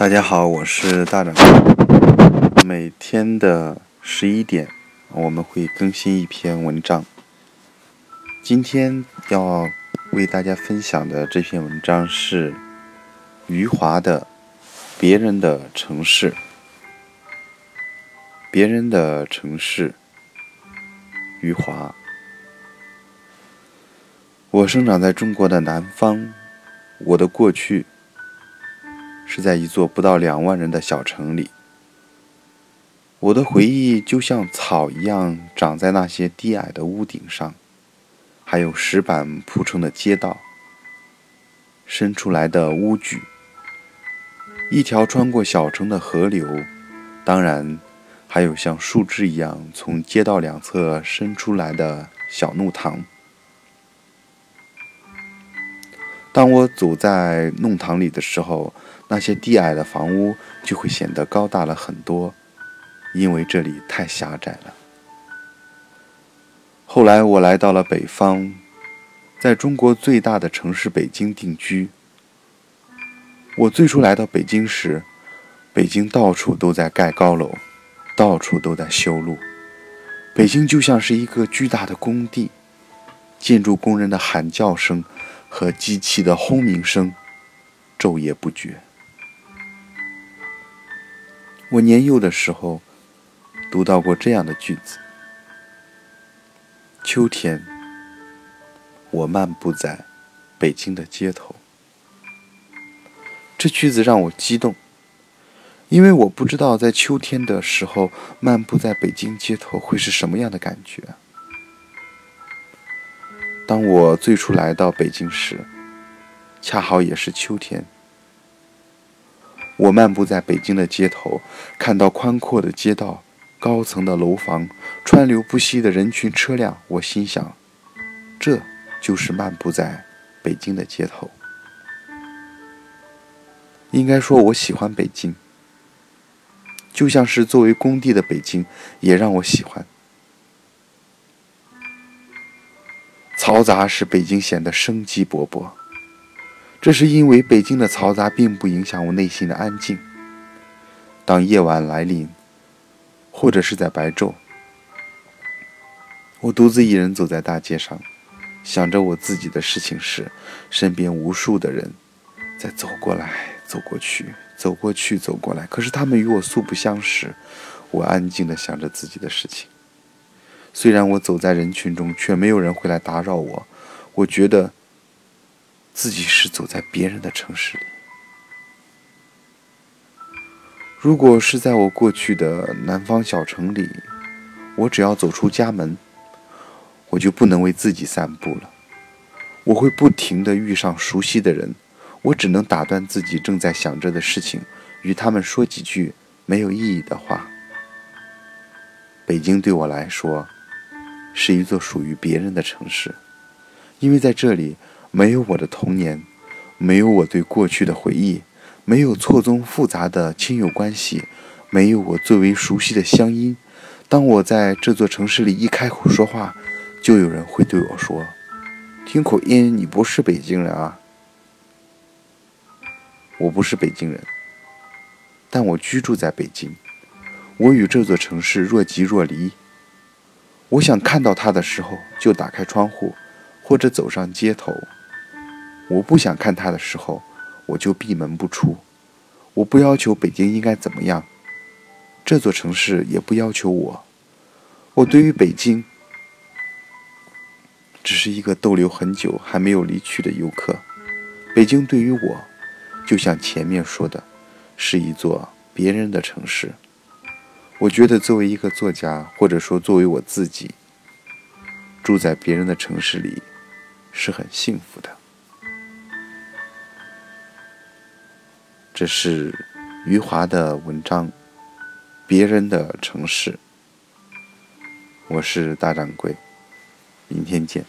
大家好，我是大掌柜。每天的十一点，我们会更新一篇文章。今天要为大家分享的这篇文章是余华的《别人的城市》。别人的城市，余华。我生长在中国的南方，我的过去。是在一座不到两万人的小城里，我的回忆就像草一样长在那些低矮的屋顶上，还有石板铺成的街道，伸出来的屋脊，一条穿过小城的河流，当然，还有像树枝一样从街道两侧伸出来的小弄堂。当我走在弄堂里的时候，那些低矮的房屋就会显得高大了很多，因为这里太狭窄了。后来我来到了北方，在中国最大的城市北京定居。我最初来到北京时，北京到处都在盖高楼，到处都在修路，北京就像是一个巨大的工地，建筑工人的喊叫声。和机器的轰鸣声，昼夜不绝。我年幼的时候，读到过这样的句子：秋天，我漫步在北京的街头。这句子让我激动，因为我不知道在秋天的时候漫步在北京街头会是什么样的感觉。当我最初来到北京时，恰好也是秋天。我漫步在北京的街头，看到宽阔的街道、高层的楼房、川流不息的人群车辆，我心想，这就是漫步在北京的街头。应该说，我喜欢北京，就像是作为工地的北京，也让我喜欢。嘈杂使北京显得生机勃勃，这是因为北京的嘈杂并不影响我内心的安静。当夜晚来临，或者是在白昼，我独自一人走在大街上，想着我自己的事情时，身边无数的人在走过来、走过去、走过去、走过来，可是他们与我素不相识。我安静地想着自己的事情。虽然我走在人群中，却没有人会来打扰我。我觉得自己是走在别人的城市里。如果是在我过去的南方小城里，我只要走出家门，我就不能为自己散步了。我会不停地遇上熟悉的人，我只能打断自己正在想着的事情，与他们说几句没有意义的话。北京对我来说。是一座属于别人的城市，因为在这里没有我的童年，没有我对过去的回忆，没有错综复杂的亲友关系，没有我最为熟悉的乡音。当我在这座城市里一开口说话，就有人会对我说：“听口音，你不是北京人啊。”我不是北京人，但我居住在北京，我与这座城市若即若离。我想看到他的时候，就打开窗户，或者走上街头；我不想看他的时候，我就闭门不出。我不要求北京应该怎么样，这座城市也不要求我。我对于北京，只是一个逗留很久还没有离去的游客。北京对于我，就像前面说的，是一座别人的城市。我觉得，作为一个作家，或者说作为我自己，住在别人的城市里，是很幸福的。这是余华的文章《别人的城市》。我是大掌柜，明天见。